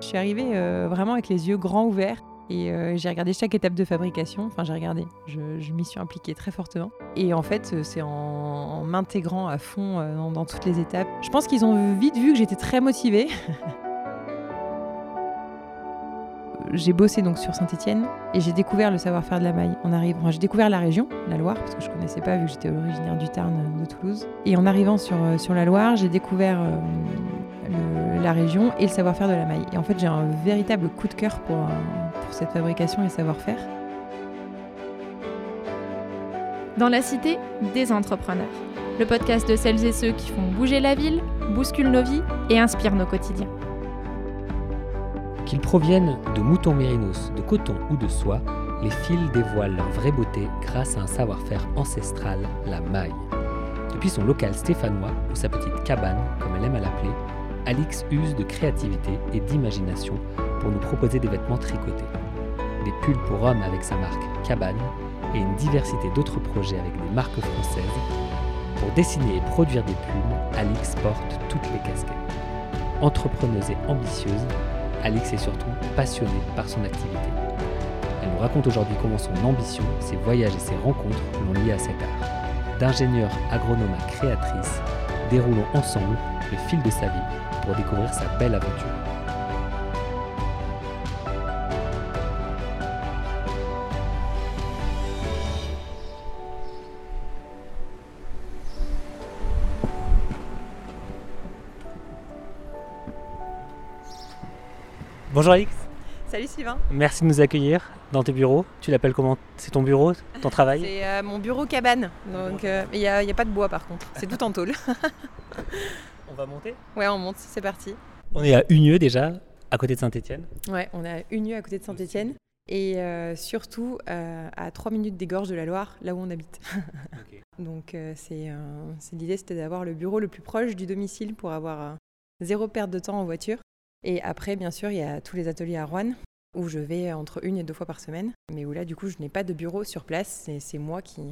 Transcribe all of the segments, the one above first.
Je suis arrivée euh, vraiment avec les yeux grands ouverts et euh, j'ai regardé chaque étape de fabrication. Enfin, j'ai regardé, je, m'y suis impliquée très fortement. Et en fait, euh, c'est en, m'intégrant à fond dans, toutes les étapes. Je pense qu'ils ont vite vu que j'étais très motivée. j'ai bossé donc sur Saint-Étienne et j'ai découvert le savoir-faire de la maille en arrivant. J'ai découvert la région, la Loire, parce que je connaissais pas vu que j'étais originaire du Tarn de Toulouse. Et en arrivant sur, sur la Loire, j'ai découvert la région et le savoir-faire de la maille. Et en fait, j'ai un véritable coup de cœur pour, euh, pour cette fabrication et savoir-faire. Dans la cité, des entrepreneurs. Le podcast de celles et ceux qui font bouger la ville, bousculent nos vies et inspirent nos quotidiens. Qu'ils proviennent de moutons mérinos, de coton ou de soie, les fils dévoilent leur vraie beauté grâce à un savoir-faire ancestral, la maille. Depuis son local stéphanois ou sa petite cabane, comme elle aime à l'appeler, Alix use de créativité et d'imagination pour nous proposer des vêtements tricotés. Des pulls pour hommes avec sa marque Cabane et une diversité d'autres projets avec des marques françaises. Pour dessiner et produire des pulls, Alix porte toutes les casquettes. Entrepreneuse et ambitieuse, Alix est surtout passionnée par son activité. Elle nous raconte aujourd'hui comment son ambition, ses voyages et ses rencontres l'ont liée à cet art. D'ingénieure agronome à créatrice, déroulons ensemble le fil de sa vie pour découvrir sa belle aventure. Bonjour Alix, Salut Sylvain merci de nous accueillir dans tes bureaux. Tu l'appelles comment? C'est ton bureau, ton travail? C'est euh, mon bureau cabane. Donc, euh, il n'y a, il y a pas de bois par contre. C'est tout en tôle. On va monter? Ouais, on monte, c'est parti. On est à Unieux déjà, à côté de Saint-Étienne. Ouais, on est à Unieux à côté de Saint-Étienne. Et euh, surtout euh, à 3 minutes des gorges de la Loire, là où on habite. Donc euh, c'est euh, l'idée, c'était d'avoir le bureau le plus proche du domicile pour avoir euh, zéro perte de temps en voiture. Et après, bien sûr, il y a tous les ateliers à Rouen, où je vais entre une et deux fois par semaine. Mais où là, du coup, je n'ai pas de bureau sur place. C'est- C'est moi qui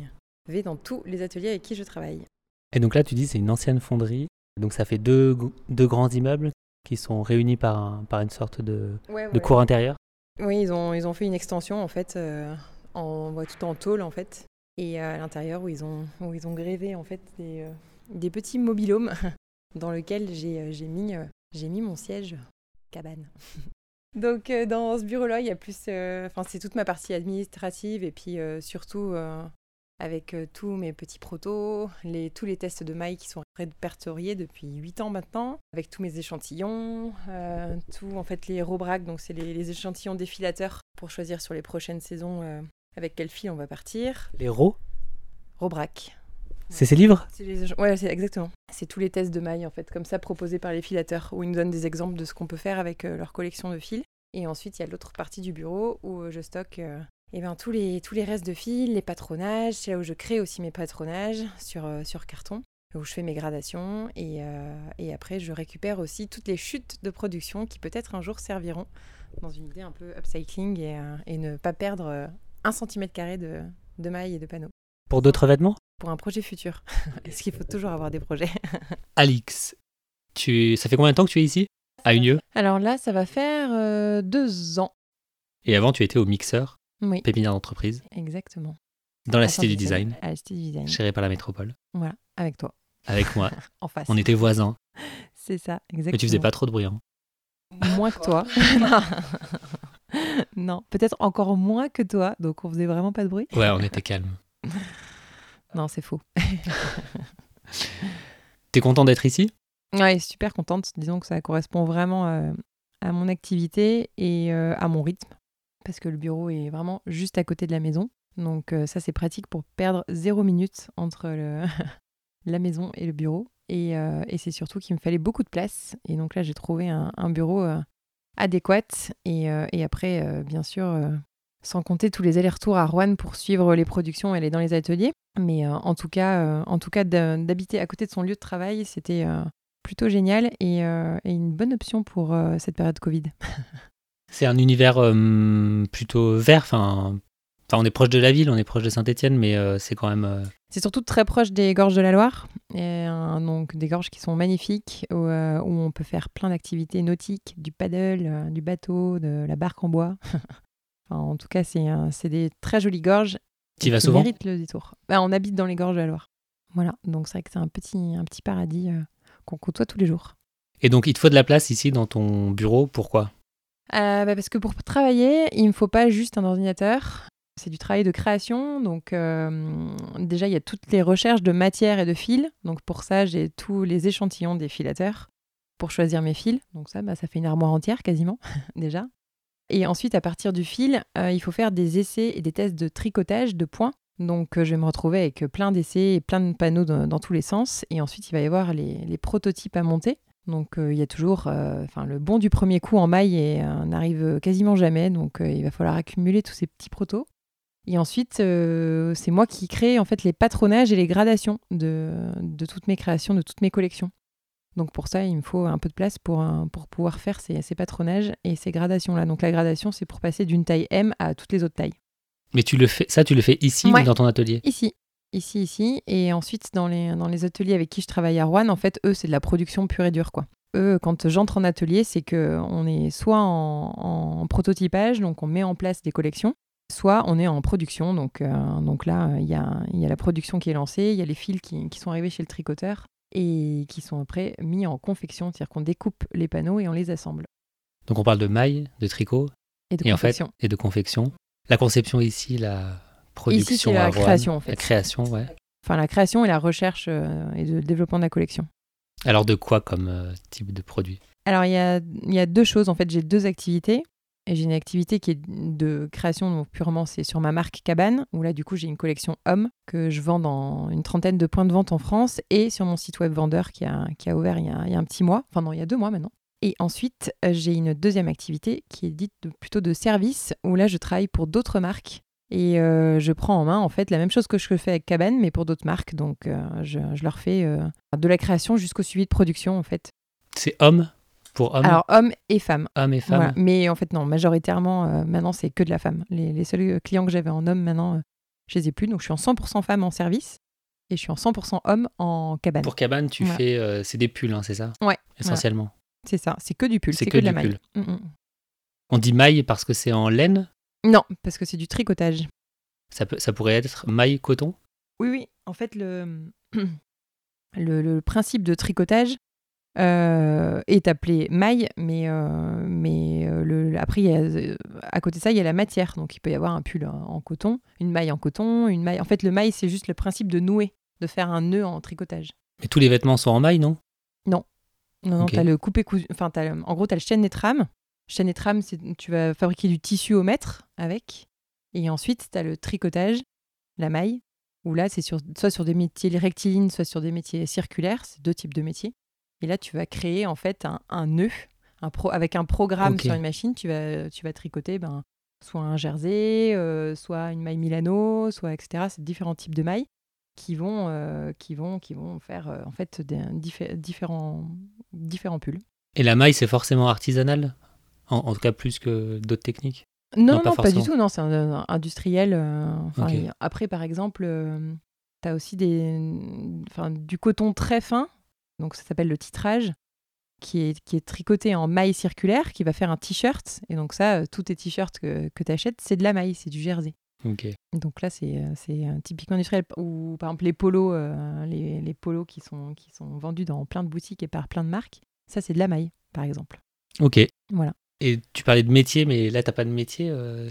vais dans tous les ateliers avec qui je travaille. Et donc là, tu dis c'est une ancienne fonderie. Donc ça fait deux, deux grands immeubles qui sont réunis par, un- par une sorte de, de cour intérieure. Oui, ils ont, ils ont fait une extension en fait, euh, en, ouais, tout en tôle en fait, et à l'intérieur où ils ont, où ils ont grévé en fait des, euh, des petits mobilhomes dans lesquels j'ai euh, mis, j'ai mis mon siège cabane. Donc euh, dans ce bureau-là, il y a plus, euh, enfin c'est toute ma partie administrative et puis euh, surtout avec euh, tous mes petits protos, les, tous les tests de maille qui sont répertoriés depuis 8 ans maintenant, avec tous mes échantillons, euh, tout en fait les robracs, donc c'est les, les échantillons défilateurs pour choisir sur les prochaines saisons euh, avec quel fil on va partir. Les RAW, Robrac. c'est ces livres? Les Ouais, c'est exactement. C'est tous les tests de maille en fait, comme ça proposés par les filateurs, où ils nous donnent des exemples de ce qu'on peut faire avec euh, leur collection de fils. Et ensuite, il y a l'autre partie du bureau où euh, je stocke euh, eh ben, tous, les, tous les restes de fils, les patronages. C'est là où je crée aussi mes patronages sur, euh, sur carton, où je fais mes gradations. Et, euh, et après, je récupère aussi toutes les chutes de production qui peut-être un jour serviront dans une idée un peu upcycling et, euh, et ne pas perdre un centimètre carré de, de maille et de panneaux pour d'autres vêtements? Pour un projet futur. Parce qu'il faut toujours avoir des projets. Alix, tu... ça fait combien de temps que tu es ici? À Unieux Alors là, ça va faire euh, deux ans. Et avant, tu étais au Mixeur, Oui, pépinière d'entreprise, exactement. dans la Cité du Design, À la Cité du Design. gérée par la métropole, Voilà, avec toi, avec moi. en face. On était voisins, C'est ça, exactement. mais tu faisais pas trop de bruit. hein. Moins que toi. non, peut-être encore moins que toi, donc on faisait vraiment pas de bruit. Ouais, on était calme. Non, c'est faux. T'es content d'être ici? Ouais, super contente. Disons que ça correspond vraiment euh, à mon activité et euh, à mon rythme. Parce que le bureau est vraiment juste à côté de la maison. Donc euh, ça, c'est pratique pour perdre zéro minute entre la maison et le bureau. Et, euh, et c'est surtout qu'il me fallait beaucoup de place. Et donc là, j'ai trouvé un, bureau euh, adéquat. Et, après, bien sûr, sans compter tous les allers-retours à Rouen pour suivre les productions et aller dans les ateliers. Mais en tout cas, en tout cas d'habiter à côté de son lieu de travail, c'était plutôt génial et, et une bonne option pour cette période Covid. C'est un univers euh, plutôt vert, enfin on est proche de la ville, on est proche de Saint-Etienne, mais euh, c'est quand même. euh, C'est surtout très proche des gorges de la Loire, et, donc des gorges qui sont magnifiques, où, où on peut faire plein d'activités nautiques, du paddle, du bateau, de la barque en bois. Enfin, en tout cas, c'est des très jolies gorges. T'y vas qui souvent méritent le détour. Bah, on habite dans les gorges de la Loire. Voilà, donc c'est vrai que c'est un petit, un petit paradis qu'on côtoie tous les jours. Et donc, il te faut de la place ici dans ton bureau. Pourquoi? Bah, parce que pour travailler, il ne faut pas juste un ordinateur. C'est du travail de création. Donc, euh, déjà, il y a toutes les recherches de matière et de fils. Donc, pour ça, j'ai tous les échantillons des filateurs pour choisir mes fils. Donc, ça, bah, ça fait une armoire entière quasiment, déjà. Et ensuite, à partir du fil, euh, il faut faire des essais et des tests de tricotage de points. Donc, euh, je vais me retrouver avec plein d'essais et plein de panneaux dans, tous les sens. Et ensuite, il va y avoir les prototypes à monter. Donc euh, il y a toujours, euh, le bon du premier coup en maille et euh, n'arrive quasiment jamais. Donc euh, il va falloir accumuler tous ces petits protos. Et ensuite, euh, c'est moi qui crée en fait les patronages et les gradations de, de toutes mes créations, de toutes mes collections. Donc pour ça, il me faut un peu de place pour, euh, pour pouvoir faire ces, ces patronages et ces gradations-là. Donc la gradation, c'est pour passer d'une taille M à toutes les autres tailles. Mais tu le fais, ça, tu le fais ici Ouais. ou dans ton atelier? Ici, ici, ici. Et ensuite, dans les, dans les ateliers avec qui je travaille à Rouen, en fait, eux, c'est de la production pure et dure, quoi. Eux, quand j'entre en atelier, c'est que on est soit en, en prototypage, donc on met en place des collections, soit on est en production. Donc, euh, donc là, il y a, y a la production qui est lancée, il y a les fils qui, qui sont arrivés chez le tricoteur et qui sont après mis en confection, c'est-à-dire qu'on découpe les panneaux et on les assemble. Donc, on parle de maille, de tricot Et de et en fait, confection. et de confection. La conception ici, la production. Ici, c'est la création, en fait. La création, ouais. Enfin, la création et la recherche euh, et le développement de la collection. Alors, de quoi comme euh, type de produit? Alors, il y a, y a deux choses. En fait, j'ai deux activités. Et j'ai une activité qui est de création, donc purement c'est sur ma marque Cabane, où là, du coup, j'ai une collection homme que je vends dans une trentaine de points de vente en France et sur mon site web vendeur qui a, qui a ouvert il y a, il y a un petit mois, enfin non, il y a deux mois maintenant. Et ensuite, euh, j'ai une deuxième activité qui est dite de- plutôt de service, où là, je travaille pour d'autres marques. Et euh, je prends en main, en fait, la même chose que je fais avec Cabane, mais pour d'autres marques. Donc, euh, je, je leur fais euh, de la création jusqu'au suivi de production, en fait. C'est homme pour homme, Alors, hommes et femmes. homme et femme. Voilà. Mais en fait, non, majoritairement, maintenant, c'est que de la femme. Les, les seuls clients que j'avais en homme, maintenant, je les ai plus. Donc, je suis en 100% femme en service et je suis en 100% homme en cabane. Pour cabane, tu Voilà. fais. euh, c'est des pulls, hein, c'est ça? Ouais, Essentiellement. C'est ça, c'est que du pull, C'est que que, de la maille. Mm, mm. On dit maille parce que c'est en laine? Non, parce que c'est du tricotage. Ça, peut, ça pourrait être maille coton? Oui, oui. En fait, le, le, le principe de tricotage euh, est appelé maille, mais, euh, mais euh, le, après, a, à côté de ça, il y a la matière. Donc, il peut y avoir un pull en en coton, une maille en coton, une maille. En fait, le maille, c'est juste le principe de nouer, de faire un nœud en tricotage. Mais tous les vêtements sont en maille, non? Non, non, Ok. tu as le coupé cousu. Enfin, t'as le- en gros, tu as le chaîne et trame. Chaîne et trame, tu vas fabriquer du tissu au mètre avec. Et ensuite, tu as le tricotage, la maille, où là, c'est sur, soit sur des métiers rectilignes, soit sur des métiers circulaires. C'est deux types de métiers. Et là, tu vas créer en fait un, un nœud un pro, avec un programme sur une machine. Tu vas, tu vas tricoter ben, soit un jersey, euh, soit une maille Milano, soit etc. C'est différents types de mailles qui vont, euh, qui vont, qui vont faire euh, en fait des, diffé- différents, différents pulls. Et la maille, c'est forcément artisanal? En, en tout cas, plus que d'autres techniques. Non, Non, pas non, pas, du tout. Non, c'est industriel. euh, Après, par exemple, tu as aussi des, du coton très fin. Donc, ça s'appelle le titrage, qui est, qui est tricoté en maille circulaire, qui va faire un t-shirt. Et donc, ça, euh, tous tes t-shirts que, que tu achètes, c'est de la maille, c'est du jersey. Ok. Donc là, c'est euh, c'est, euh, typiquement industriel. Ou par exemple, les polos, euh, les, les polos qui sont, qui sont vendus dans plein de boutiques et par plein de marques, ça, c'est de la maille, par exemple. Ok. Voilà. Et tu parlais de métier, mais là, t'as pas de métier. euh,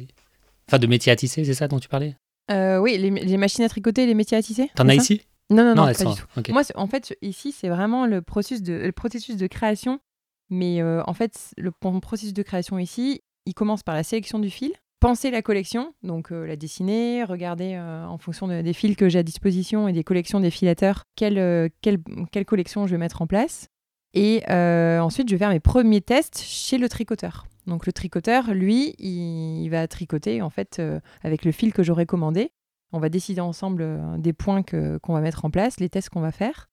Enfin, de métier à tisser, c'est ça dont tu parlais? Euh, oui, les, les machines à tricoter, les métiers à tisser. T'en as ici? Non, non, non, pas sont- du tout. Moi, en fait, ici, c'est vraiment le processus de, le processus de création. Mais euh, en fait, le mon processus de création ici, il commence par la sélection du fil, penser la collection, donc la dessiner, regarder en fonction de- des fils que j'ai à disposition et des collections des filateurs, quelle, quelle, quelle collection je vais mettre en place. Et euh, ensuite, je vais faire mes premiers tests chez le tricoteur. Donc le tricoteur, lui, il, va tricoter en fait euh, avec le fil que j'aurais commandé. On va décider ensemble euh, des points qu'on va mettre en place, les tests qu'on va faire.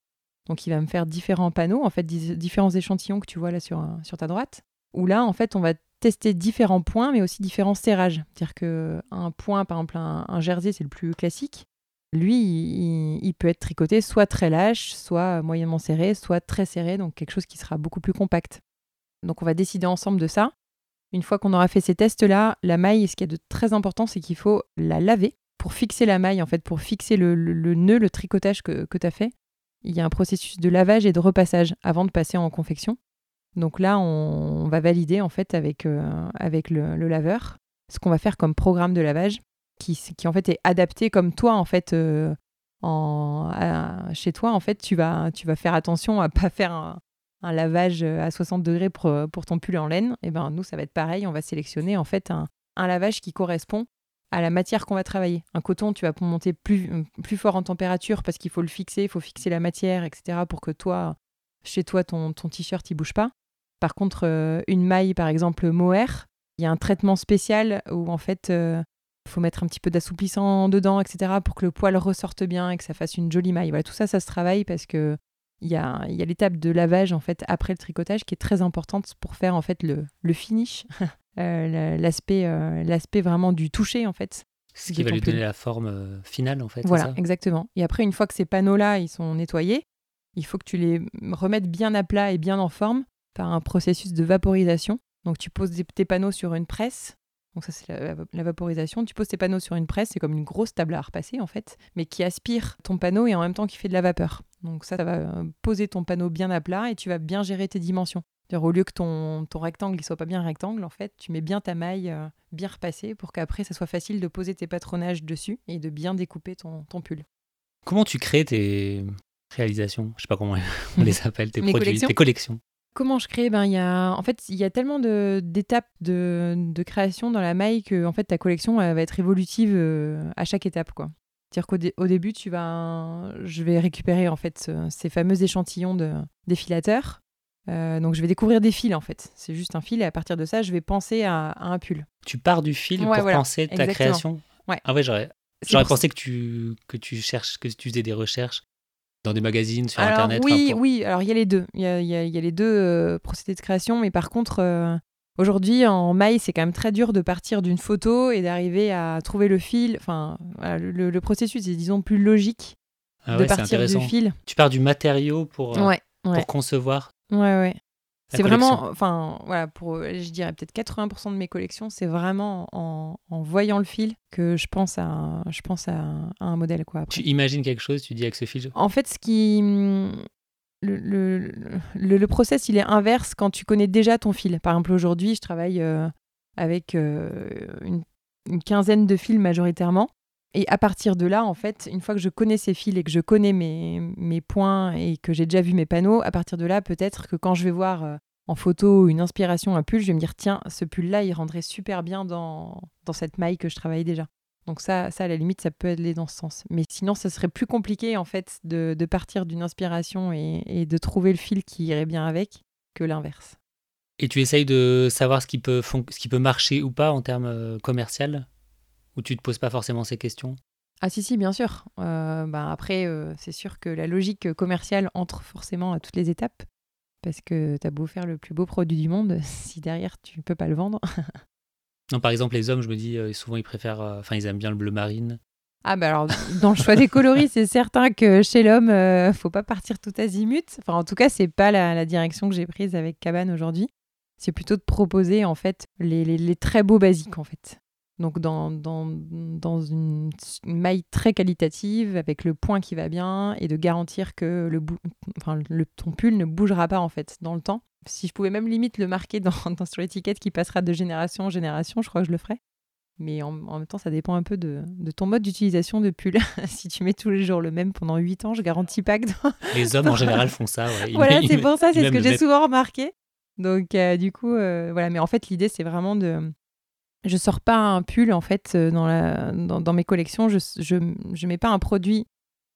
Donc il va me faire différents panneaux, en fait, différents échantillons que tu vois là sur, sur ta droite. Où là, en fait, on va tester différents points, mais aussi différents serrages. C'est-à-dire qu'un point, par exemple, un, jersey, c'est le plus classique. Lui, il, peut être tricoté soit très lâche, soit moyennement serré, soit très serré, donc quelque chose qui sera beaucoup plus compact. Donc on va décider ensemble de ça. Une fois qu'on aura fait ces tests-là, la maille, ce qui est de très important, c'est qu'il faut la laver pour fixer la maille, en fait, pour fixer le, nœud, le tricotage que, que tu as fait. Il y a un processus de lavage et de repassage avant de passer en confection. Donc là, on, va valider en fait avec, euh, avec le, laveur ce qu'on va faire comme programme de lavage qui, en fait est adapté comme toi en fait euh, en, chez toi en fait tu vas, tu vas faire attention à pas faire un, lavage à 60 degrés pour, pour, ton pull en laine. Et eh ben nous ça va être pareil, on va sélectionner en fait un, un lavage qui correspond à la matière qu'on va travailler. Un coton, tu vas monter plus, plus fort en température parce qu'il faut le fixer, il faut fixer la matière, etc. pour que toi, chez toi, ton, t-shirt, il bouge pas. Par contre, euh, une maille, par exemple, mohair, il y a un traitement spécial où en fait, euh, faut mettre un petit peu d'assouplissant dedans, etc. pour que le poil ressorte bien et que ça fasse une jolie maille. Voilà, tout ça, ça se travaille parce que il y a, y a l'étape de lavage en fait après le tricotage qui est très importante pour faire en fait le, le finish, euh, l'aspect, l'aspect vraiment du toucher en fait. Ce qui va lui donner la forme finale en fait. Voilà, exactement. Et après, une fois que ces panneaux-là ils sont nettoyés, il faut que tu les remettes bien à plat et bien en forme par un processus de vaporisation. Donc tu poses tes panneaux sur une presse. Donc ça c'est la, vaporisation. Tu poses tes panneaux sur une presse, c'est comme une grosse table à repasser en fait, mais qui aspire ton panneau et en même temps qui fait de la vapeur. Donc ça, ça va euh, poser ton panneau bien à plat et tu vas bien gérer tes dimensions. Au lieu que ton, ton rectangle ne soit pas bien rectangle, en fait, tu mets bien ta maille euh, bien repassée pour qu'après, ça soit facile de poser tes patronages dessus et de bien découper ton, ton pull. Comment tu crées tes réalisations? Je sais pas comment on les appelle, tes produits, tes collections Comment je crée? Ben, y a, En fait, il y a tellement d'étapes de, de, création dans la maille que en fait, ta collection va être évolutive euh, à chaque étape. quoi. C'est-à-dire qu'au début, tu vas, je vais récupérer en fait ces fameux échantillons de défilateurs. Euh, donc je vais découvrir des fils en fait. C'est juste un fil et à partir de ça, je vais penser à, un pull. Tu pars du fil pour penser ta création? Ouais. Ah ouais, j'aurais, j'aurais pensé que tu que tu cherches, que tu faisais des recherches dans des magazines, sur Internet Oui, oui, alors il y a les deux. Il y a, y a, les deux euh, procédés de création, mais par contre, euh, aujourd'hui, en maille, c'est quand même très dur de partir d'une photo et d'arriver à trouver le fil. Enfin, le, processus est, disons, plus logique ah de partir du fil. Tu pars du matériau pour, euh, pour concevoir. Ouais, ouais. C'est vraiment, enfin, voilà, pour, je dirais peut-être 80% de mes collections, c'est vraiment en, en, voyant le fil que je pense à, je pense à, un modèle, quoi. Tu imagines quelque chose, tu dis avec ce fil En fait, ce qui. Le, le, le, process, il est inverse quand tu connais déjà ton fil. Par exemple, aujourd'hui, je travaille euh, avec euh, une, une, quinzaine de fils majoritairement. Et à partir de là, en fait, une fois que je connais ces fils et que je connais mes, points et que j'ai déjà vu mes panneaux, à partir de là, peut-être que quand je vais voir euh, en photo une inspiration, un pull, je vais me dire, tiens, ce pull-là, il rendrait super bien dans, cette maille que je travaille déjà. Donc ça, ça, à la limite, ça peut aller dans ce sens. Mais sinon, ça serait plus compliqué, en fait, de, de partir d'une inspiration et, et, de trouver le fil qui irait bien avec que l'inverse. Et tu essayes de savoir ce qui peut, ce qui peut marcher ou pas en termes euh, commercial? Ou tu te poses pas forcément ces questions? Ah si, si, bien sûr. Euh, bah, après, euh, c'est sûr que la logique commerciale entre forcément à toutes les étapes, parce que tu as beau faire le plus beau produit du monde, si derrière tu ne peux pas le vendre. non, par exemple, les hommes, je me dis, euh, souvent ils préfèrent, enfin ils aiment bien le bleu marine. Ah bah alors, dans le choix des coloris, c'est certain que chez l'homme, ne faut pas partir tout azimut. Enfin, en tout cas, c'est pas la, direction que j'ai prise avec Cabane aujourd'hui. C'est plutôt de proposer en fait les, les très beaux basiques en fait donc dans, dans, dans une, maille très qualitative, avec le point qui va bien, et de garantir que le, enfin, le ton pull ne bougera pas en fait dans le temps. Si je pouvais même limite le marquer dans, sur l'étiquette qui passera de génération en génération, je crois que je le ferais. Mais en, même temps, ça dépend un peu de, de ton mode d'utilisation de pull. si tu mets tous les jours le même pendant 8 ans, je garantis pas que... Les hommes en général font ça. voilà, c'est pour ça, c'est ce que j'ai souvent remarqué. Donc euh, du coup, euh, voilà. Mais en fait, l'idée, c'est vraiment de je sors pas un pull en fait euh, dans, la, dans, mes collections. Je, je, mets pas un produit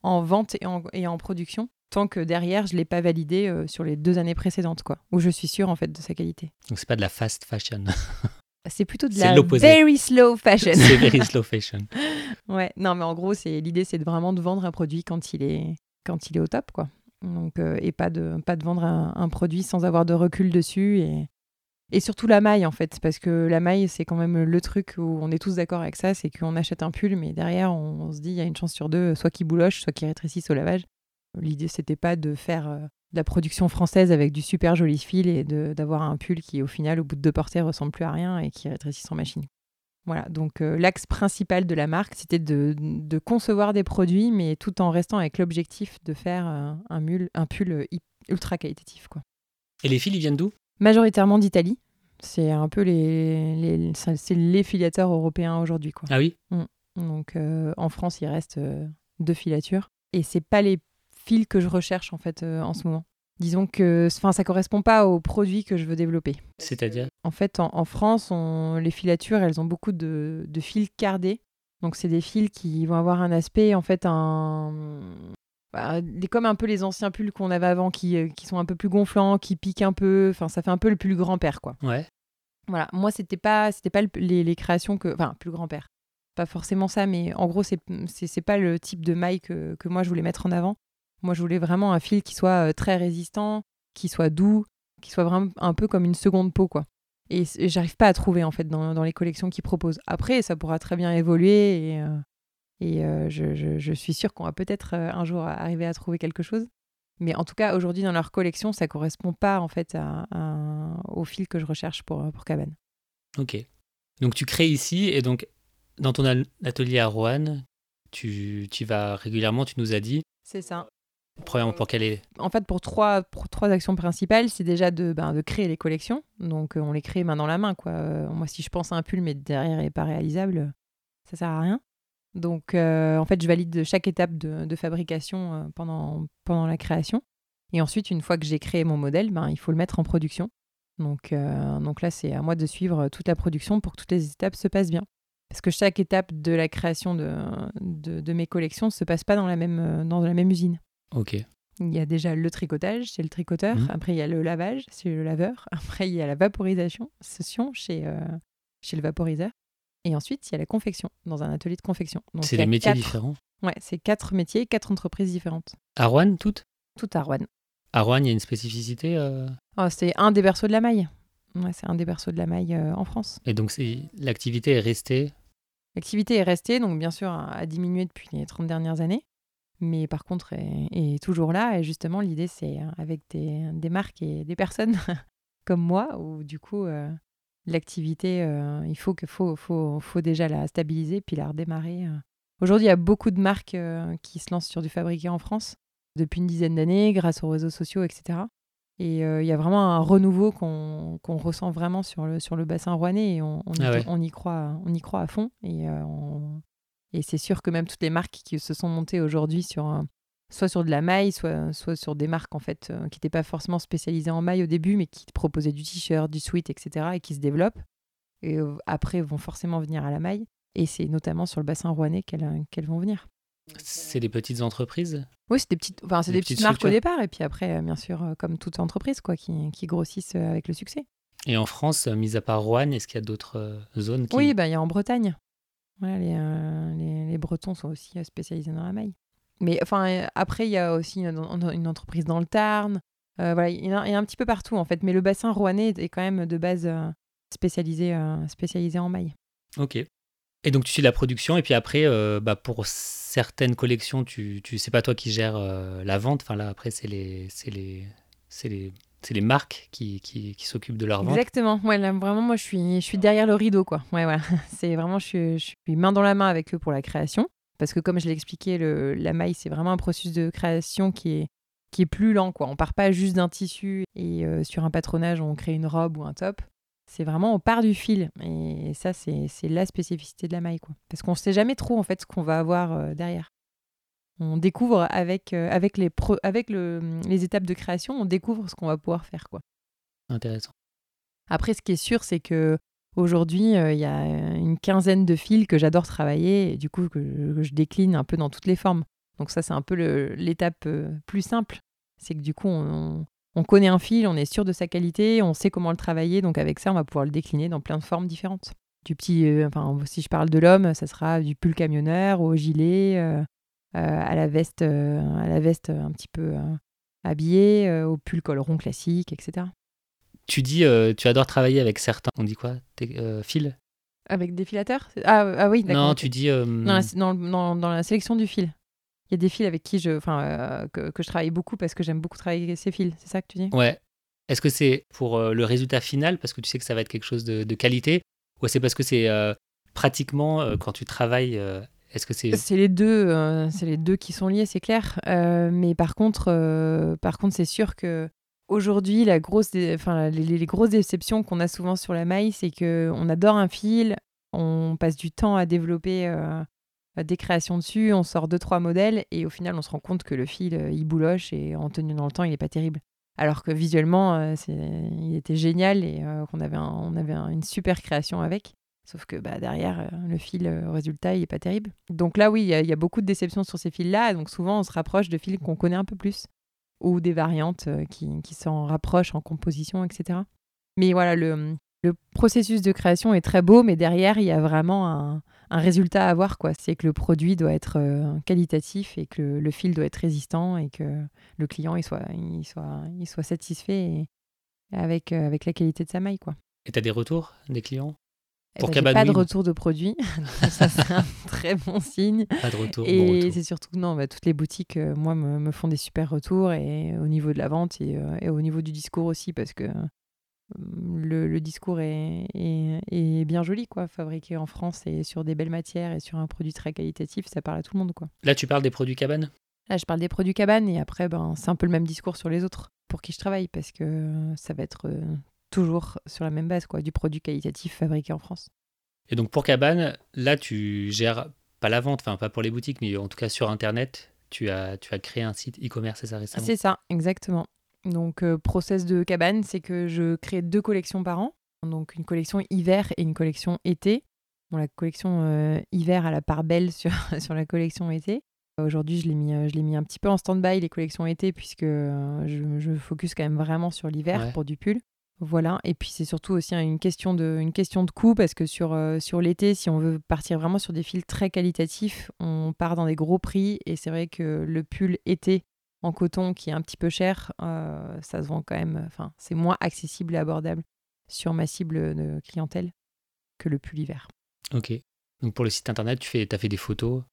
en vente et en, et en production tant que derrière je l'ai pas validé euh, sur les deux années précédentes quoi, où je suis sûre en fait de sa qualité. Donc c'est pas de la fast fashion. c'est plutôt de la very slow fashion. c'est very slow fashion. ouais, non mais en gros c'est l'idée c'est de vraiment de vendre un produit quand il est quand il est au top quoi. Donc euh, et pas de pas de vendre un, un, produit sans avoir de recul dessus et Et surtout la maille, en fait, parce que la maille, c'est quand même le truc où on est tous d'accord avec ça, c'est qu'on achète un pull, mais derrière, on, se dit, il y a une chance sur deux, soit qu'il bouloche, soit qu'il rétrécisse au lavage. L'idée, c'était pas de faire euh, de la production française avec du super joli fil et d'avoir un pull qui, au final, au bout de deux portées, ressemble plus à rien et qui rétrécisse en machine. Voilà, donc euh, l'axe principal de la marque, c'était de, concevoir des produits, mais tout en restant avec l'objectif de faire euh, un, mule, un pull ultra qualitatif. Quoi. Et les fils, ils viennent d'où? Majoritairement d'Italie. C'est un peu les, les c'est les filateurs européens aujourd'hui. Quoi. Ah oui? Mm. Donc euh, en France, il reste deux filatures. Et c'est pas les fils que je recherche en fait en ce moment. Disons que ça correspond pas aux produits que je veux développer. C'est-à-dire? En fait, en, France, on, les filatures, elles ont beaucoup de, fils cardés. Donc, c'est des fils qui vont avoir un aspect, en fait, un... Bah, comme un peu les anciens pulls qu'on avait avant, qui, euh, qui sont un peu plus gonflants, qui piquent un peu. Enfin, ça fait un peu le plus grand-père, quoi. Ouais. Voilà. Moi, c'était pas, c'était pas les, créations que... Enfin, plus grand-père. Pas forcément ça, mais en gros, c'est, c'est, pas le type de maille que, que moi, je voulais mettre en avant. Moi, je voulais vraiment un fil qui soit euh, très résistant, qui soit doux, qui soit vraiment un peu comme une seconde peau, quoi. Et, j'arrive pas à trouver, en fait, dans, les collections qu'ils proposent. Après, ça pourra très bien évoluer et, euh, euh, je, suis sûre qu'on va peut-être un jour arriver à trouver quelque chose. Mais en tout cas, aujourd'hui, dans leur collection, ça correspond pas, en fait, à, au fil que je recherche pour, pour Cabane. Ok. Donc, tu crées ici et donc, dans ton atelier à Rouen, tu, tu vas régulièrement, tu nous as dit. C'est ça. Premièrement, pour quelle est? En fait, pour trois, trois actions principales, c'est déjà de, ben, de créer les collections. Donc, euh, on les crée main dans la main. Quoi. Euh, moi, si je pense à un pull, mais derrière n'est pas réalisable, ça sert à rien. Donc, euh, en fait, je valide chaque étape de, de fabrication pendant, pendant la création. Et ensuite, une fois que j'ai créé mon modèle, ben, il faut le mettre en production. Donc, donc là, c'est à moi de suivre toute la production pour que toutes les étapes se passent bien. Parce que chaque étape de la création de, de, de mes collections ne se passe pas dans la même, dans la même usine. Ok. Il y a déjà le tricotage c'est le tricoteur. Mhm. Après, il y a le lavage, c'est le laveur. Après, il y a la vaporisation, session chez, euh, chez le vaporiseur. Et ensuite, il y a la confection, dans un atelier de confection. C'est des métiers différents? Ouais, c'est quatre métiers, quatre entreprises différentes. À Rouen, toutes? Toutes à Rouen. À Rouen, il y a une spécificité euh? Oh, C'est un des berceaux de la maille. Ouais, c'est un des berceaux de la maille euh, en France. Et donc, l'activité est restée? L'activité est restée, donc bien sûr, a diminué depuis les 30 dernières années mais par contre est, toujours là. Et justement, l'idée, c'est euh, avec des, des, marques et des personnes comme moi, où du coup, euh, l'activité, euh, il faut, que, faut, faut, faut, déjà la stabiliser puis la redémarrer. Aujourd'hui, il y a beaucoup de marques qui se lancent sur du fabriqué en France depuis une dizaine d'années, grâce aux réseaux sociaux, etc. Et il y a vraiment un renouveau qu'on ressent vraiment sur le, sur le bassin rouennais et on, on, ah y, on, y, croit, on y croit à fond. Et on, et c'est sûr que même toutes les marques qui se sont montées aujourd'hui sur soit sur de la maille, soit, soit sur des marques en fait euh, qui n'étaient pas forcément spécialisées en maille au début, mais qui proposaient du t-shirt, du sweat, etc. et qui se développent. Et euh, après vont forcément venir à la maille. Et c'est notamment sur le bassin rouennais qu'elles vont venir. C'est des petites entreprises? Oui, c'est des petites, enfin, c'est des, petites, marques au départ. Et puis après, euh, bien sûr, comme toute entreprise, quoi, qui, qui grossissent avec le succès. Et en France, mis à part Rouen, est-ce qu'il y a d'autres zones qui... Oui, bah, il y a en Bretagne. Euh, les, les, Bretons sont aussi euh, spécialisés dans la maille. Mais enfin, euh, après, il y a aussi une, entreprise dans le Tarn. voilà, il y, en a, un petit peu partout en fait. Mais le bassin rouennais est quand même de base spécialisé, spécialisé en maille. Ok. Et donc tu suis la production et puis après, bah, pour certaines collections, tu, tu c'est pas toi qui gères la vente. Enfin là, après, c'est les, c'est les, c'est les les marques qui, qui, qui s'occupent de leur vente. Exactement. Ouais, vraiment, moi, je suis, je suis derrière le rideau, quoi. Ouais, voilà. C'est vraiment, je suis, je suis main dans la main avec eux pour la création. Parce que, comme je l'ai expliqué, le, la maille, c'est vraiment un processus de création qui est, qui est plus lent, quoi. On part pas juste d'un tissu et euh, sur un patronage, on crée une robe ou un top. C'est vraiment, on part du fil. Et ça, c'est la spécificité de la maille, quoi. Parce qu'on ne sait jamais trop, en fait, ce qu'on va avoir euh, derrière on découvre avec, euh, avec, les, avec le, les étapes de création, on découvre ce qu'on va pouvoir faire. Quoi. Intéressant. Après, ce qui est sûr, c'est que aujourd'hui, euh, il y a une quinzaine de fils que j'adore travailler et du coup que, je décline un peu dans toutes les formes. Donc ça, c'est un peu l'étape euh, plus simple. C'est que du coup, on, on, connaît un fil, on est sûr de sa qualité, on sait comment le travailler. Donc avec ça, on va pouvoir le décliner dans plein de formes différentes. Du petit, enfin, si je parle de l'homme, ça sera du pull camionneur au gilet, euh, à la veste, euh, à la veste un petit peu euh, habillée, au pull col rond classique, etc. Tu dis, euh, tu adores travailler avec certains. On dit quoi? Euh, fils Avec des filateurs ah, ah oui, d'accord. Non, tu dis. euh, Dans la, dans, dans- dans la sélection du fil. Il y a des fils avec qui je, enfin, que, que je travaille beaucoup parce que j'aime beaucoup travailler avec ces fils. C'est ça que tu dis? Ouais. Est-ce que c'est pour le résultat final, parce que tu sais que ça va être quelque chose de, de qualité, ou c'est parce que c'est pratiquement quand tu travailles, est-ce que c'est C'est les deux, euh, c'est les deux qui sont liés, c'est clair. Euh, mais par contre, euh, par contre, c'est sûr que aujourd'hui, la grosse, enfin, les, grosses déceptions qu'on a souvent sur la maille, c'est que on adore un fil, on passe du temps à développer euh, des créations dessus, on sort deux trois modèles et au final, on se rend compte que le fil, euh, il bouloche et en tenu dans le temps, il est pas terrible. Alors que visuellement, euh, il était génial et qu'on avait, une super création avec. Sauf que bah, derrière, le fil, au résultat, il n'est pas terrible. Donc là, oui, il y a beaucoup de déceptions sur ces fils-là. Donc souvent, on se rapproche de fils qu'on connaît un peu plus. Ou des variantes euh, qui, qui s'en rapprochent en composition, etc. Mais voilà, le, le processus de création est très beau, mais derrière, il y a vraiment un, un résultat à avoir. quoi. C'est que le produit doit être euh, qualitatif et que le, fil doit être résistant et que le client il soit, il soit, il soit satisfait avec, euh, avec la qualité de sa maille. quoi. Et t'as des retours des clients? Eh ben, pas de retour de produit. ça, c'est un très bon signe. Pas de retour, Et retour. c'est surtout, non, bah, toutes les boutiques, euh, moi, me, me font des super retours et au niveau de la vente et, euh, et au niveau du discours aussi, parce que euh, le, le discours est, est, est bien joli, quoi. Fabriqué en France et sur des belles matières et sur un produit très qualitatif, ça parle à tout le monde, quoi. Là, tu parles des produits cabane? Là, je parle des produits cabane et après, ben, c'est un peu le même discours sur les autres pour qui je travaille, parce que ça va être euh, toujours sur la même base, quoi, du produit qualitatif fabriqué en France. Et donc pour cabane, là, tu gères pas la vente, enfin pas pour les boutiques, mais en tout cas sur Internet, tu as, tu as créé un site e-commerce, c'est ça récemment? C'est ça, exactement. Donc, euh, process de cabane, c'est que je crée deux collections par an. Donc, une collection hiver et une collection été. Bon, la collection euh, hiver a la part belle sur, sur la collection été. Aujourd'hui, je l'ai mis, euh, je l'ai mis un petit peu en stand-by, les collections été, puisque je, je focus quand même vraiment sur l'hiver Ouais. pour du pull. Voilà, et puis c'est surtout aussi une question de, une coût, parce que sur, euh, sur l'été, si on veut partir vraiment sur des fils très qualitatifs, on part dans des gros prix, et c'est vrai que le pull été en coton qui est un petit peu cher, euh, ça se vend quand même, enfin, c'est moins accessible et abordable sur ma cible de clientèle que le pull hiver. Ok. Donc pour le site internet, tu fais, as fait des photos.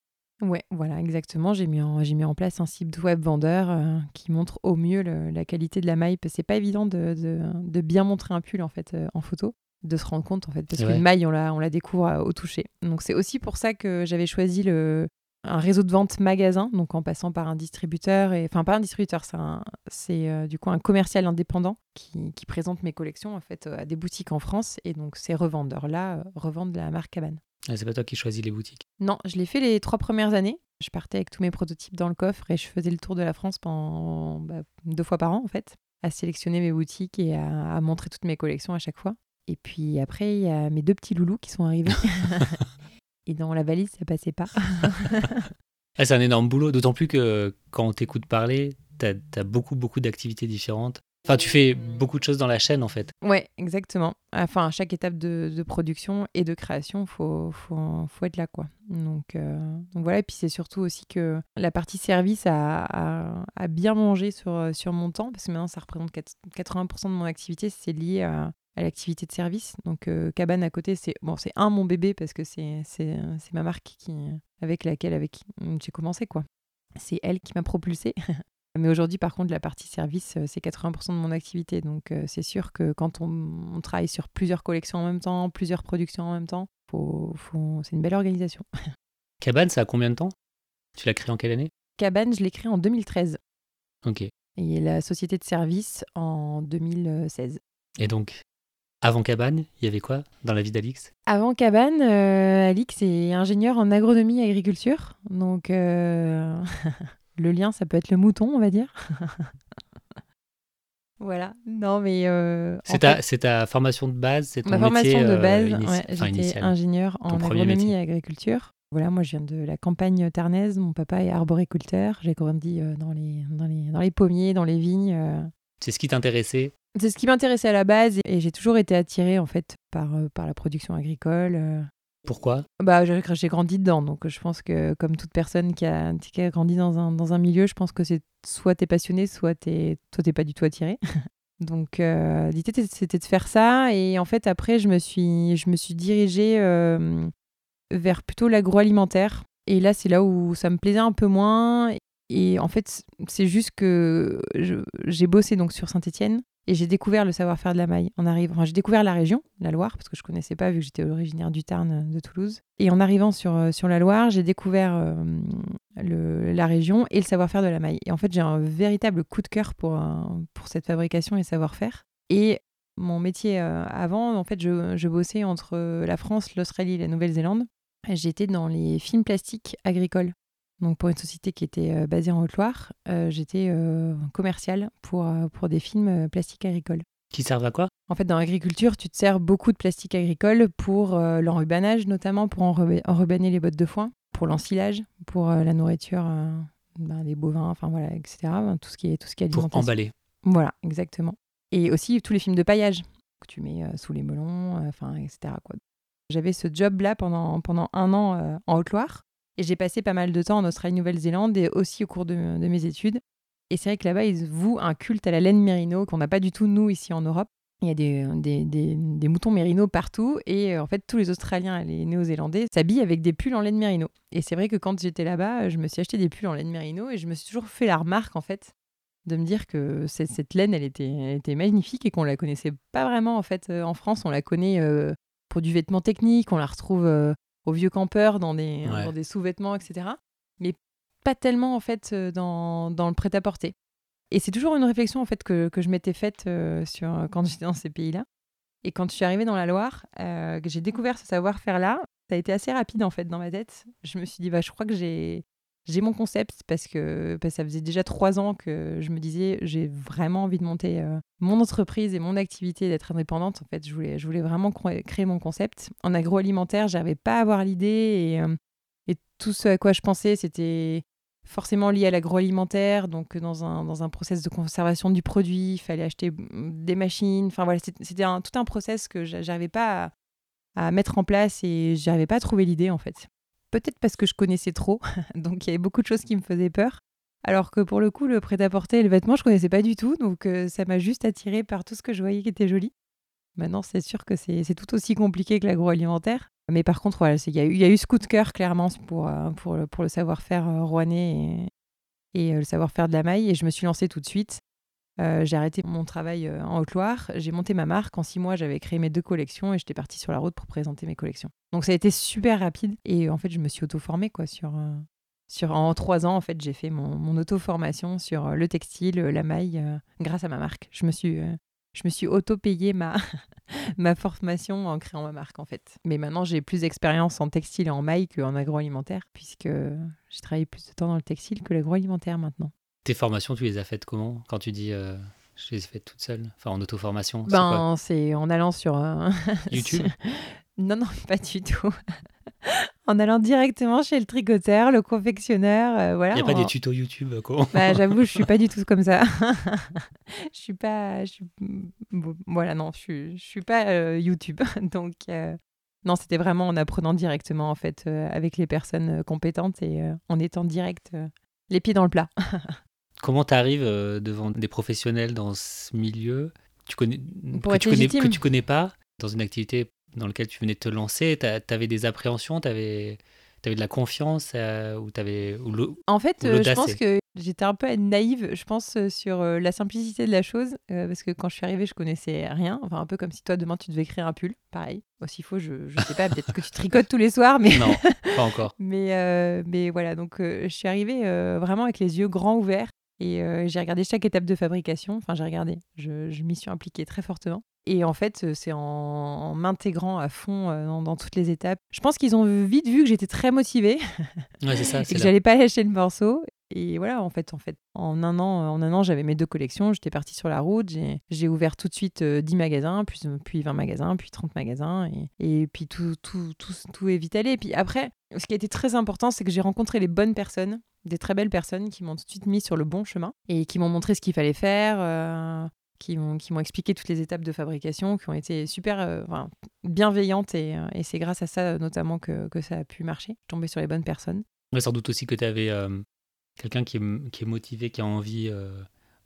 Ouais, voilà, exactement. J'ai mis, en, j'ai mis en place un site web vendeur euh, qui montre au mieux le- la qualité de la maille. parce que C'est pas évident de, de- de bien montrer un pull en fait euh, en photo, de se rendre compte en fait, parce Ouais. qu'une maille on la, on la découvre euh, au toucher. Donc c'est aussi pour ça que j'avais choisi le, un réseau de vente magasin, donc en passant par un distributeur, et enfin pas un distributeur, c'est, un- c'est euh, du coup un commercial indépendant qui, qui présente mes collections en fait à des boutiques en France, et donc ces revendeurs-là euh, revendent la marque Cabane. Ah, c'est pas toi qui choisis les boutiques. Non, je l'ai fait les trois premières années. Je partais avec tous mes prototypes dans le coffre et je faisais le tour de la France pendant bah, deux fois par an en fait, à sélectionner mes boutiques et à, à montrer toutes mes collections à chaque fois. Et puis après, il y a mes deux petits loulous qui sont arrivés. et dans la valise, ça passait pas. Ah, c'est un énorme boulot, d'autant plus que quand on t'écoute parler, t'as as beaucoup, beaucoup d'activités différentes. Enfin, tu fais beaucoup de choses dans la chaîne en fait. Ouais, exactement. Enfin, à chaque étape de, production et de création, faut, faut, faut être là, quoi. Donc, euh, donc voilà. Et puis c'est surtout aussi que la partie service a, bien mangé sur, sur mon temps, parce que maintenant, ça représente 4- 80% de mon activité, c'est lié à, l'activité de service. Donc, euh, Cabane à côté, c'est bon, un mon bébé parce que c'est ma marque qui avec laquelle avec j'ai commencé, quoi. C'est elle qui m'a propulsée. Mais aujourd'hui, par contre, la partie service, euh, c'est 80% de mon activité. Donc, euh, c'est sûr que quand on, on travaille sur plusieurs collections en même temps, plusieurs productions en même temps, faut, faut... c'est une belle organisation. Cabane, ça a combien de temps? Tu l'as créé en quelle année? Cabane, je l'ai créé en 2013 Ok. et la société de service en 2016. Et donc, avant Cabane, il y avait quoi dans la vie d'Alix? Avant Cabane, euh, Alix est ingénieur en agronomie et agriculture. Donc, euh, le lien, ça peut être le mouton, on va dire. voilà. Non, mais. euh, C'est ta, fait- c'est ta formation de base C'est ton Ma métier, formation de euh, base, initia- ouais, j'étais ingénieur en agronomie et agriculture. Voilà, moi je viens de la campagne tarnaise, mon papa est arboriculteur, j'ai grandi euh, dans, les, dans, les, dans les pommiers, dans les vignes. euh. C'est ce qui t'intéressait? C'est ce qui m'intéressait à la base et j'ai toujours été attirée en fait par, euh, par la production agricole. Euh. Pourquoi? Bah, j'ai grandi dedans, donc je pense que comme toute personne qui a, qui a grandi dans un, dans un milieu, je pense que c'est soit t'es passionné, soit t'es pas du tout attiré. Donc l'idée c'était de faire ça et en fait après je me suis, je me suis dirigée vers plutôt l'agroalimentaire. Et là c'est là où ça me plaisait un peu moins. Et en fait c'est juste que j'ai bossé donc sur Saint-Étienne et j'ai découvert le savoir-faire de la maille en arrivant. j'ai découvert la région, la Loire, parce que je connaissais pas vu que j'étais originaire du Tarn euh, de Toulouse. Et en arrivant sur, euh, sur la Loire, j'ai découvert euh, la région et le savoir-faire de la maille. Et en fait, j'ai un véritable coup de cœur pour, pour cette fabrication et savoir-faire. Et mon métier avant, en fait, je, je bossais entre la France, l'Australie et la Nouvelle-Zélande. J'étais dans les films plastiques agricoles. Donc pour une société qui était euh, basée en Haute-Loire, euh, j'étais euh, commerciale pour, pour des films plastiques agricoles. Qui servent à quoi? En fait, dans l'agriculture, tu te sers beaucoup de plastique agricole pour l'enrubanage, notamment pour enrubaner les bottes de foin, pour l'ensilage, pour la nourriture ben, des bovins, enfin voilà, etc. tout ce qui est tout ce qui est Pour emballer. Voilà, exactement. Et aussi tous les films de paillage que tu mets sous les melons, enfin, etc. J'avais ce job-là pendant, pendant un an en Haute-Loire. Et j'ai passé pas mal de temps en Australie-Nouvelle-Zélande et aussi au cours de, mes études. Et c'est vrai que là-bas, ils vouent un culte à la laine mérino qu'on n'a pas du tout, nous, ici en Europe. Il y a des, moutons mérino partout et euh, en fait tous les Australiens et les Néo-Zélandais s'habillent avec des pulls en laine mérino. Et c'est vrai que quand j'étais là-bas, je me suis acheté des pulls en laine mérino et je me suis toujours fait la remarque en fait de me dire que cette, laine elle était, était magnifique et qu'on la connaissait pas vraiment en fait euh, en France. On la connaît euh, pour du vêtement technique, on la retrouve aux vieux campeurs dans des, des sous-vêtements, etc. Mais pas tellement en fait euh, dans, dans le prêt-à-porter. Et c'est toujours une réflexion en fait que, que je m'étais faite euh, sur euh, quand j'étais dans ces pays-là. Et quand je suis arrivée dans la Loire, que j'ai découvert ce savoir-faire-là, ça a été assez rapide en fait dans ma tête. Je me suis dit, bah, je crois que j'ai j'ai mon concept parce que ça faisait déjà trois ans que je me disais j'ai vraiment envie de monter euh, mon entreprise et mon activité d'être indépendante. En fait, je voulais, je voulais vraiment créer mon concept. En agroalimentaire, j'arrivais pas à avoir l'idée et, euh, et, tout ce à quoi je pensais, c'était forcément lié à l'agroalimentaire. Donc, dans un, dans un process de conservation du produit, il fallait acheter mm, des machines. Enfin, voilà, c'était tout un process que j'arrivais pas à, à mettre en place et j'arrivais pas à trouver l'idée en fait. Peut-être parce que je connaissais trop, donc il y avait beaucoup de choses qui me faisaient peur. Alors que pour le coup, le prêt-à-porter et le vêtement, je connaissais pas du tout, donc euh, ça m'a juste attiré par tout ce que je voyais qui était joli. Maintenant, c'est sûr que c'est tout aussi compliqué que l'agroalimentaire. Mais par contre, voilà, il y, a eu, y a eu ce coup de cœur, clairement, pour, euh, pour, pour le savoir-faire euh, rouennais et, et le savoir-faire de la maille. Et je me suis lancée tout de suite. Euh, j'ai arrêté mon travail euh, en Haute-Loire, j'ai monté ma marque. En six mois, j'avais créé mes deux collections et j'étais partie sur la route pour présenter mes collections. Donc ça a été super rapide et en fait, je me suis auto-formée quoi, sur, euh, sur, en trois ans. En fait, j'ai fait mon, mon auto-formation sur le textile, la maille, grâce à ma marque. Je me suis, suis auto-payé ma, ma formation en créant ma marque en fait. Mais maintenant, j'ai plus d'expérience en textile et en maille qu'en agroalimentaire puisque j'ai travaillé plus de temps dans le textile que l'agroalimentaire maintenant. Tes formations, tu les as faites comment Quand tu dis euh, je les ai faites toutes seules Enfin, en auto-formation Ben, c'est en allant sur. Euh, YouTube Non, non, pas du tout. en allant directement chez le tricoteur, le confectionneur, euh, voilà. Il n'y a pas des tutos YouTube, quoi. Bah, j'avoue, je suis pas du tout comme ça. je suis pas, je suis... voilà, non, je suis, je suis pas YouTube, donc. Non, c'était vraiment en apprenant directement en fait avec les personnes compétentes et en étant direct les pieds dans le plat. Comment tu arrives euh, devant des professionnels dans ce milieu tu connais, que, tu connais, que tu connais pas, dans une activité dans laquelle tu venais de te lancer Tu avais des appréhensions, tu avais, avais, de la confiance euh, ou avais, ou En fait, euh, je pense que j'étais un peu naïve, je pense, sur la simplicité de la chose. parce que quand je suis arrivée, je connaissais rien. Enfin, un peu comme si toi, demain, tu devais créer un pull. Pareil. S'il faut, je, je sais pas, peut-être que tu tricotes tous les soirs, mais. Non, pas encore. mais, mais voilà, donc je suis arrivée vraiment avec les yeux grands ouverts. Et euh, j'ai regardé chaque étape de fabrication. Enfin, j'ai regardé. Je, m'y suis impliquée très fortement. Et en fait, euh, c'est en, m'intégrant à fond euh, dans, toutes les étapes. Je pense qu'ils ont vite vu que j'étais très motivée. Ouais, c'est ça. et que j'allais pas lâcher le morceau. Et voilà, en fait, en fait, en un an, en un an, j'avais mes deux collections. J'étais partie sur la route. J'ai ouvert tout de suite 10 magasins, puis, puis 20 magasins, puis 30 magasins. Et, et puis tout, tout, tout, tout est vite allé. Et puis après, ce qui a été très important, c'est que j'ai rencontré les bonnes personnes des très belles personnes qui m'ont tout de suite mis sur le bon chemin et qui m'ont montré ce qu'il fallait faire, euh, qui m'ont expliqué toutes les étapes de fabrication, qui ont été super euh, bienveillantes et, euh, et c'est grâce à ça notamment que, que, ça a pu marcher. Tomber sur les bonnes personnes. Ouais, sans doute aussi que tu avais quelqu'un qui, est, qui est motivé, qui a envie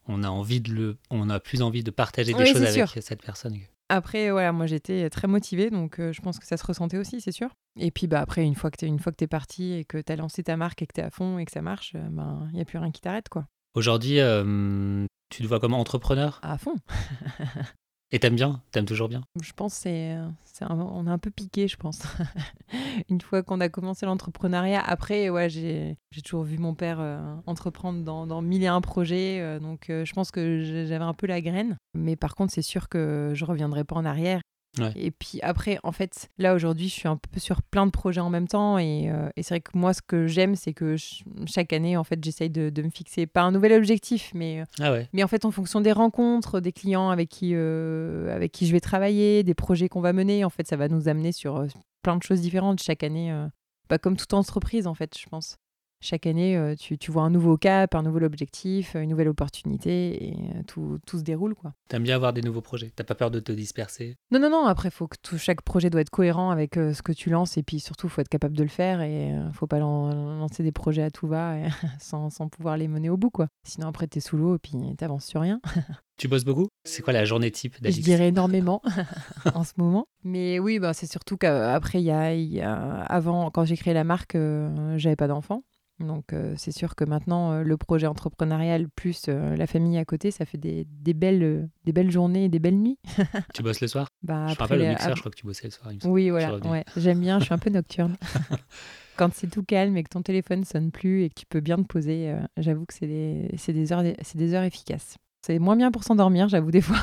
on a envie de le, on a plus envie de partager des Oui, choses avec sûr. cette personne. Après, voilà, moi j'étais très motivée, donc euh, je pense que ça se ressentait aussi, c'est sûr. Et puis bah, après, une fois que tu es parti et que tu as lancé ta marque et que tu es à fond et que ça marche, il ben, n'y a plus rien qui t'arrête, quoi. Aujourd'hui, euh, tu te vois comme entrepreneur? À fond. et t'aimes bien, t'aimes toujours bien? Je pense c'est, c'est un- on un peu piqué, je pense. Une fois qu'on a commencé l'entrepreneuriat, après, ouais, j'ai, j'ai toujours vu mon père euh, entreprendre dans, dans mille et un projets, euh, donc euh, je pense que j'avais un peu la graine. Mais par contre, c'est sûr que je reviendrai pas en arrière. Ouais. Et puis après, en fait, là aujourd'hui, je suis un peu sur plein de projets en même temps. Et, euh, et c'est vrai que moi, ce que j'aime, c'est que ch- chaque année, en fait, j'essaye de, de me fixer pas un nouvel objectif, mais euh, Ah ouais. mais en fait, en fonction des rencontres, des clients avec qui, euh, avec qui je vais travailler, des projets qu'on va mener, en fait, ça va nous amener sur plein de choses différentes chaque année. euh, bah, comme toute entreprise, en fait, je pense. Chaque année, euh, tu, tu vois un nouveau cap, un nouvel objectif, une nouvelle opportunité, et euh, tout, tout se déroule, quoi. T'aimes bien avoir des nouveaux projets? T'as pas peur de te disperser? Non, non, non, après, faut que tout, chaque projet doit être cohérent avec euh, ce que tu lances, et puis surtout, faut être capable de le faire, et euh, faut pas lan- lancer des projets à tout va et sans, sans pouvoir les mener au bout, quoi. Sinon, après, t'es sous l'eau, et puis t'avances sur rien. Tu bosses beaucoup? C'est quoi la journée type Je d'Alix dirais énormément en ce moment. Mais oui, bah, c'est surtout qu'après, il y a, il y a- avant, quand j'ai créé la marque, euh, j'avais pas d'enfant. Donc euh, c'est sûr que maintenant, euh, le projet entrepreneurial plus euh, la famille à côté, ça fait des, des belles, des belles journées et des belles nuits. Tu bosses le soir? Bah, Je après rappelle les- mixeur, je crois que tu bossais le soir. il me semble. Oui, voilà, ouais, j'aime bien, je suis un peu nocturne. Quand c'est tout calme et que ton téléphone sonne plus et que tu peux bien te poser, j'avoue que c'est des, des, heures, c'est des heures efficaces. C'est moins bien pour s'endormir, j'avoue, des fois.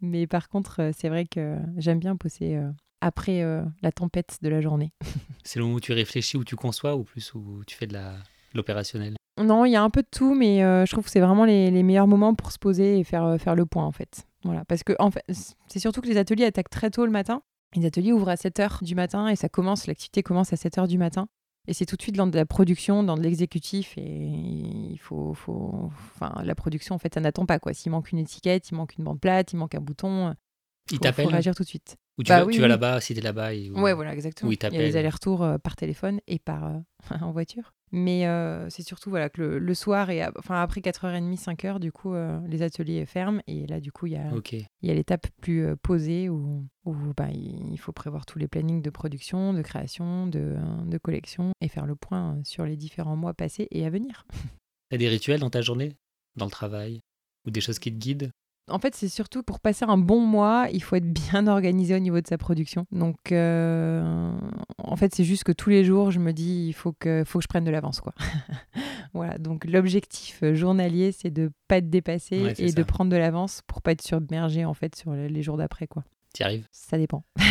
Mais par contre, c'est vrai que j'aime bien poser euh, après euh, la tempête de la journée. C'est le moment où tu réfléchis, où tu conçois, ou plus où tu fais de l'opérationnel? Non, il y a un peu de tout, mais euh, je trouve que c'est vraiment les, les meilleurs moments pour se poser et faire, euh, faire le point, en fait. Voilà, parce que en fait, c'est surtout que les ateliers attaquent très tôt le matin. Les ateliers ouvrent à 7h du matin et ça commence, l'activité commence à 7h du matin. Et c'est tout de suite dans de la production, dans de l'exécutif. Et il faut, faut. Enfin, la production, en fait, ça n'attend pas, quoi. S'il manque une étiquette, il manque une bande plate, il manque un bouton, Ils faut, faut réagir tout de suite. Ou tu Bah vas, oui, vas là-bas, si t'es là-bas. Et... Ouais, voilà, exactement. Il y a les allers-retours euh, par téléphone et par euh, en voiture. Mais euh, c'est surtout voilà que le, le soir et enfin après 4h30, 5h, du coup, euh, les ateliers ferment et là, du coup, il y a, Ok. il y a l'étape plus euh, posée où, où bah, il faut prévoir tous les plannings de production, de création, de, de collection et faire le point sur les différents mois passés et à venir. T'as des rituels dans ta journée? Dans le travail? Ou des choses qui te guident? En fait, c'est surtout pour passer un bon mois, il faut être bien organisé au niveau de sa production. Donc, euh, en fait, c'est juste que tous les jours, je me dis, il faut que, faut que je prenne de l'avance, quoi. voilà. Donc, l'objectif euh, journalier, c'est de pas être dépassé Ouais, c'est et ça. de prendre de l'avance pour pas être submergé, en fait, sur les jours d'après, quoi. T'y arrives? Ça dépend.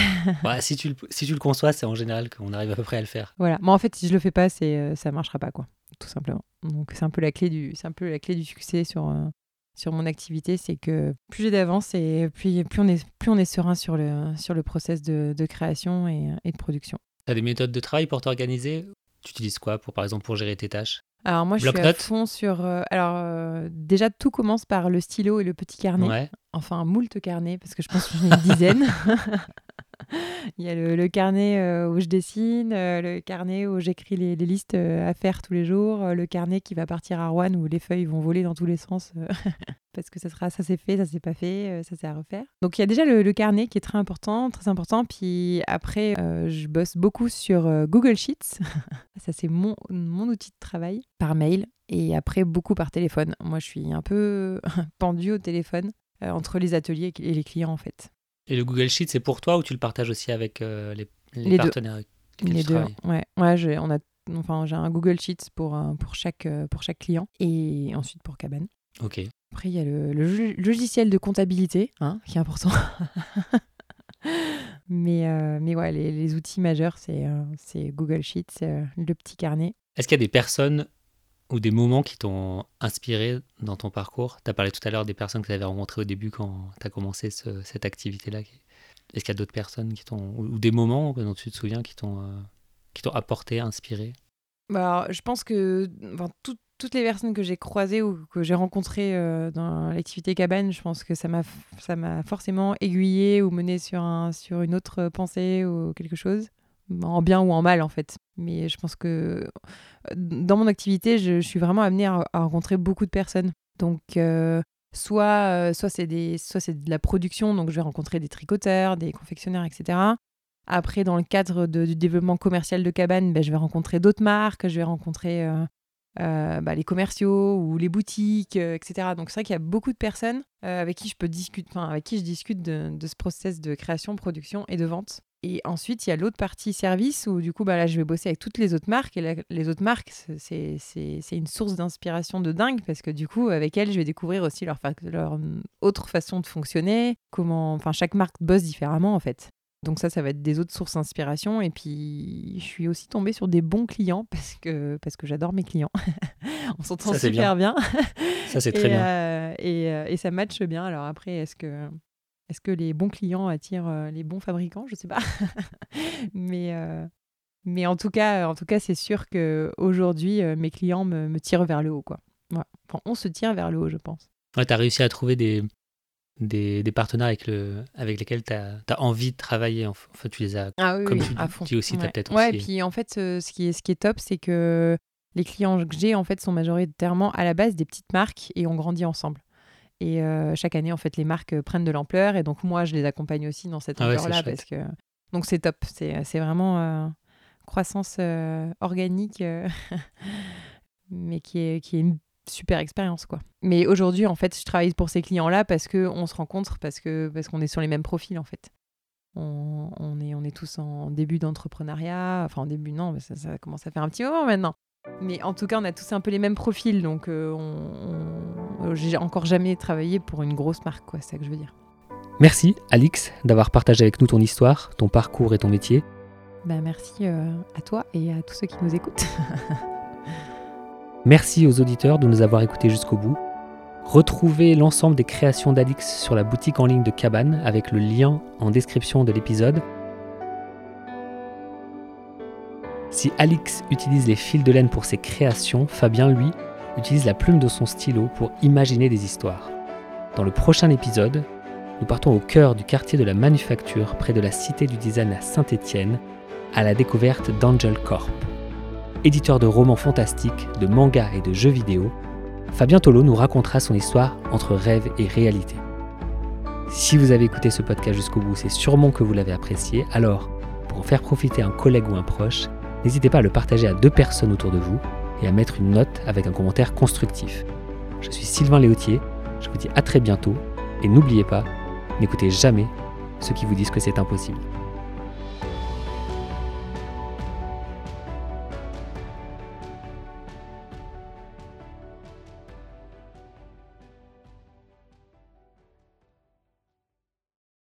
Ouais, si, tu le, si tu le conçois, c'est en général qu'on arrive à peu près à le faire. Voilà. Moi, en fait, si je le fais pas, c'est, euh, ça marchera pas, quoi. Tout simplement. Donc, c'est un peu la clé du, c'est un peu la clé du succès sur. euh, sur mon activité, c'est que plus j'ai d'avance et plus, plus, on est, plus on est serein sur le, sur le process de, de création et, et de production. T'as des méthodes de travail pour t'organiser? Tu utilises quoi, pour, par exemple, pour gérer tes tâches? Alors moi, je suis à fond sur... euh, alors euh, déjà, tout commence par le stylo et le petit carnet. Ouais. Enfin, un moult carnet, parce que je pense que j'en ai une dizaine. Il y a le, carnet euh, où je dessine, euh, le carnet où j'écris les, listes euh, à faire tous les jours, le carnet qui va partir à Rouen où les feuilles vont voler dans tous les sens parce que ça sera ça c'est fait, ça c'est pas fait, ça c'est à refaire. Donc il y a déjà le, carnet qui est très important, très important. Puis après, je bosse beaucoup sur Google Sheets. ça c'est mon, mon outil de travail par mail et après beaucoup par téléphone. Moi je suis un peu pendue au téléphone entre les ateliers et les clients en fait. Et le Google Sheet, c'est pour toi ou tu le partages aussi avec euh, les, les Les deux. partenaires avec lesquels Les deux. Ouais, ouais j'ai, on a, enfin, j'ai un Google Sheets pour, euh, pour, chaque, euh, pour chaque client et ensuite pour Cabane. Ok. Après, il y a le, le log- logiciel de comptabilité hein, qui est important. mais, euh, mais ouais, les, les outils majeurs, c'est, c'est Google Sheets, le petit carnet. Est-ce qu'il y a des personnes ou des moments qui t'ont inspiré dans ton parcours? Tu as parlé tout à l'heure des personnes que tu avais rencontrées au début quand tu as commencé ce- cette activité-là. Est-ce qu'il y a d'autres personnes qui t'ont. ou des moments dont tu te souviens qui t'ont euh, apporté, inspiré? Bah, alors, je pense que toutes les personnes que j'ai croisées ou que j'ai rencontrées euh, dans l'activité cabane, je pense que ça m'a ça m'a forcément aiguillé ou mené sur, un, sur une autre pensée ou quelque chose, en bien ou en mal en fait. Mais je pense que euh, dans mon activité, je, suis vraiment amenée à, rencontrer beaucoup de personnes. Donc, soit, soit c'est de la production, donc je vais rencontrer des tricoteurs, des confectionneurs, etc. Après, dans le cadre du développement commercial de cabane, ben, je vais rencontrer d'autres marques, je vais rencontrer euh, bah, les commerciaux ou les boutiques, euh, etc. Donc c'est vrai qu'il y a beaucoup de personnes euh, avec qui je peux discuter, avec qui je discute de, ce process de création, production et de vente. Et ensuite, il y a l'autre partie service où du coup, bah, là, je vais bosser avec toutes les autres marques. Et les autres marques, c'est une source d'inspiration de dingue parce que du coup, avec elles, je vais découvrir aussi leur, leur autre façon de fonctionner, comment, enfin, chaque marque bosse différemment en fait. Donc ça, ça va être des autres sources d'inspiration. Et puis, je suis aussi tombée sur des bons clients parce que, parce que j'adore mes clients. On s'entend super bien. ça, c'est très bien. Euh, et, euh, et, ça matche bien. Alors après, est-ce que, est que les bons clients attirent euh, les bons fabricants? Je ne sais pas. mais, mais en tout cas, en tout cas c'est sûr qu'aujourd'hui, mes clients me, me, tirent vers le haut. Quoi. Enfin, on se tire vers le haut, je pense. Ouais, tu as réussi à trouver des, des, partenaires avec, le, avec lesquels tu as, envie de travailler. En fait, tu les as, ah oui, comme oui, tu à fond. dis aussi, ouais. peut-être Ouais, et puis en fait, euh, ce, qui est, ce qui est top, c'est que les clients que j'ai, en fait, sont majoritairement à la base des petites marques et on grandit ensemble. Et euh, chaque année, en fait, les marques prennent de l'ampleur et donc moi, je les accompagne aussi dans cette ah ampleur-là parce que donc c'est top. C'est vraiment euh, croissance organique, mais qui est, qui est super expérience quoi. Mais aujourd'hui en fait je travaille pour ces clients là parce que on se rencontre parce que parce qu'on est sur les mêmes profils en fait. On, on est on est tous en début d'entrepreneuriat, enfin en début non mais ça, ça, commence à faire un petit moment maintenant. Mais en tout cas on a tous un peu les mêmes profils donc euh, on, j'ai encore jamais travaillé pour une grosse marque quoi, c'est ça que je veux dire. Merci Alix d'avoir partagé avec nous ton histoire, ton parcours et ton métier. Ben, merci euh, à toi et à tous ceux qui nous écoutent. Merci aux auditeurs de nous avoir écoutés jusqu'au bout. Retrouvez l'ensemble des créations d'Alix sur la boutique en ligne de Cabane avec le lien en description de l'épisode. Si Alix utilise les fils de laine pour ses créations, Fabien, lui, utilise la plume de son stylo pour imaginer des histoires. Dans le prochain épisode, nous partons au cœur du quartier de la manufacture, près de la Cité du Design à Saint-Étienne, à la découverte d'Angel Corp éditeur de romans fantastiques, de mangas et de jeux vidéo, Fabien Tolo nous racontera son histoire entre rêve et réalité. Si vous avez écouté ce podcast jusqu'au bout, c'est sûrement que vous l'avez apprécié, alors pour en faire profiter un collègue ou un proche, n'hésitez pas à le partager à deux personnes autour de vous et à mettre une note avec un commentaire constructif. Je suis Sylvain Léautier, je vous dis à très bientôt et n'oubliez pas, n'écoutez jamais ceux qui vous disent que c'est impossible.